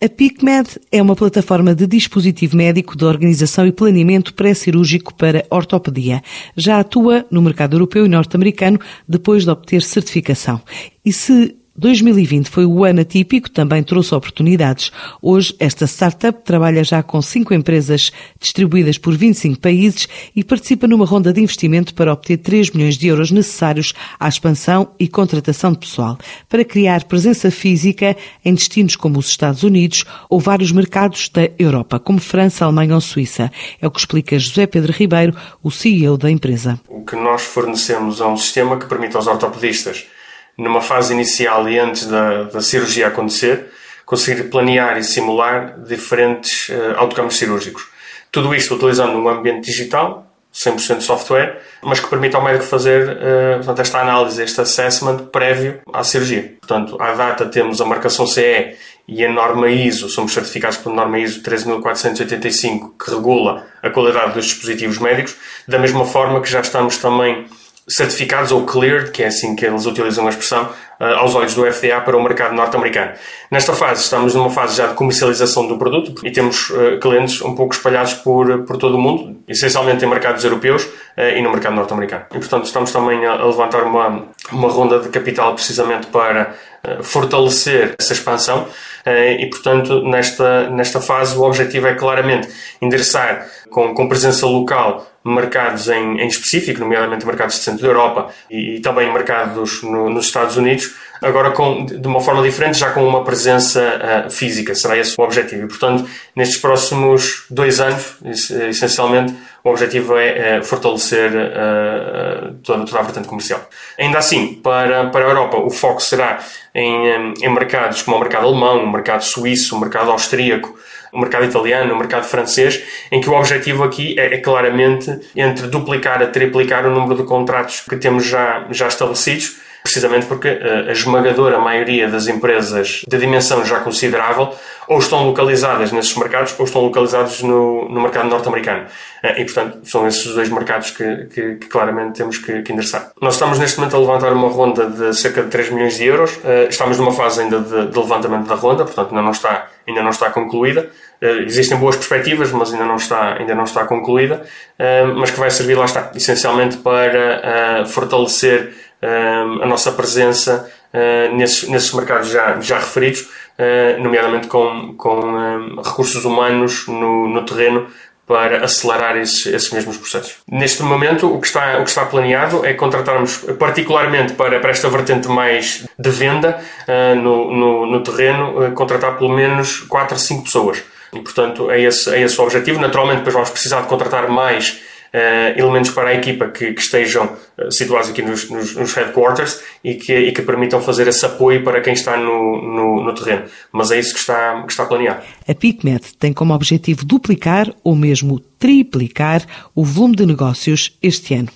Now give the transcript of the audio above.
A PicMed é uma plataforma de dispositivo médico de organização e planeamento pré-cirúrgico para ortopedia. Já atua no mercado europeu e norte-americano depois de obter certificação. E se 2020 foi o ano atípico, também trouxe oportunidades. Hoje, esta startup trabalha já com cinco empresas distribuídas por 25 países e participa numa ronda de investimento para obter 3 milhões de euros necessários à expansão e contratação de pessoal, para criar presença física em destinos como os Estados Unidos ou vários mercados da Europa, como França, Alemanha ou Suíça. É o que explica José Pedro Ribeiro, o CEO da empresa. O que nós fornecemos é um sistema que permite aos ortopedistas numa fase inicial e antes da, da cirurgia acontecer, conseguir planear e simular diferentes uh, cirúrgicos. Tudo isto utilizando um ambiente digital, 100% software, mas que permite ao médico fazer uh, portanto, esta análise, este assessment prévio à cirurgia. Portanto, à data temos a marcação CE e a norma ISO, somos certificados pela norma ISO 13485, que regula a qualidade dos dispositivos médicos, da mesma forma que já estamos também certificados ou cleared, que é assim que eles utilizam a expressão, uh, aos olhos do FDA para o mercado norte-americano. Nesta fase, estamos numa fase já de comercialização do produto e temos uh, clientes um pouco espalhados por, por todo o mundo, essencialmente em mercados europeus uh, e no mercado norte-americano. E, portanto, estamos também a, levantar uma, uma ronda de capital precisamente para fortalecer essa expansão e, portanto, nesta, nesta fase o objetivo é claramente endereçar com, com presença local mercados em, em específico, nomeadamente mercados de centro da Europa e, e também mercados no, nos Estados Unidos, agora com, de uma forma diferente, já com uma presença uh, física. Será esse o objetivo. E, portanto, nestes próximos dois anos, essencialmente, o objetivo é, é fortalecer uh, toda, toda, a vertente comercial. Ainda assim, para, para a Europa, o foco será em, em mercados como o mercado alemão, o mercado suíço, o mercado austríaco, o mercado italiano, o mercado francês, em que o objetivo aqui é, é claramente entre duplicar a triplicar o número de contratos que temos já, já estabelecidos precisamente porque eh, a esmagadora maioria das empresas de dimensão já considerável ou estão localizadas nesses mercados ou estão localizados no, no mercado norte-americano. Eh, e, portanto, são esses dois mercados que, que, que claramente temos que, que, endereçar. Nós estamos neste momento a levantar uma ronda de cerca de 3 milhões de euros. Eh, estamos numa fase ainda de, de levantamento da ronda, portanto, ainda não está, ainda não está concluída. Existem boas perspectivas, mas ainda não está, ainda não está concluída. Mas que vai servir, lá está, essencialmente para fortalecer a nossa presença uh, nesses, nesses mercados já, já referidos, uh, nomeadamente com, com recursos humanos no, no terreno para acelerar esses, esses mesmos processos. Neste momento, o que, está, o que está planeado é contratarmos, particularmente para, para esta vertente mais de venda uh, no, no, no, terreno, contratar pelo menos 4 a 5 pessoas. E, portanto, é esse, é esse o objetivo. Naturalmente, depois vamos precisar de contratar mais uh, elementos para a equipa que, que estejam uh, situados aqui nos, nos, nos, headquarters e que, e que permitam fazer esse apoio para quem está no, no, no terreno. Mas é isso que está, que está planeado. A PicMed tem como objetivo duplicar ou mesmo triplicar o volume de negócios este ano.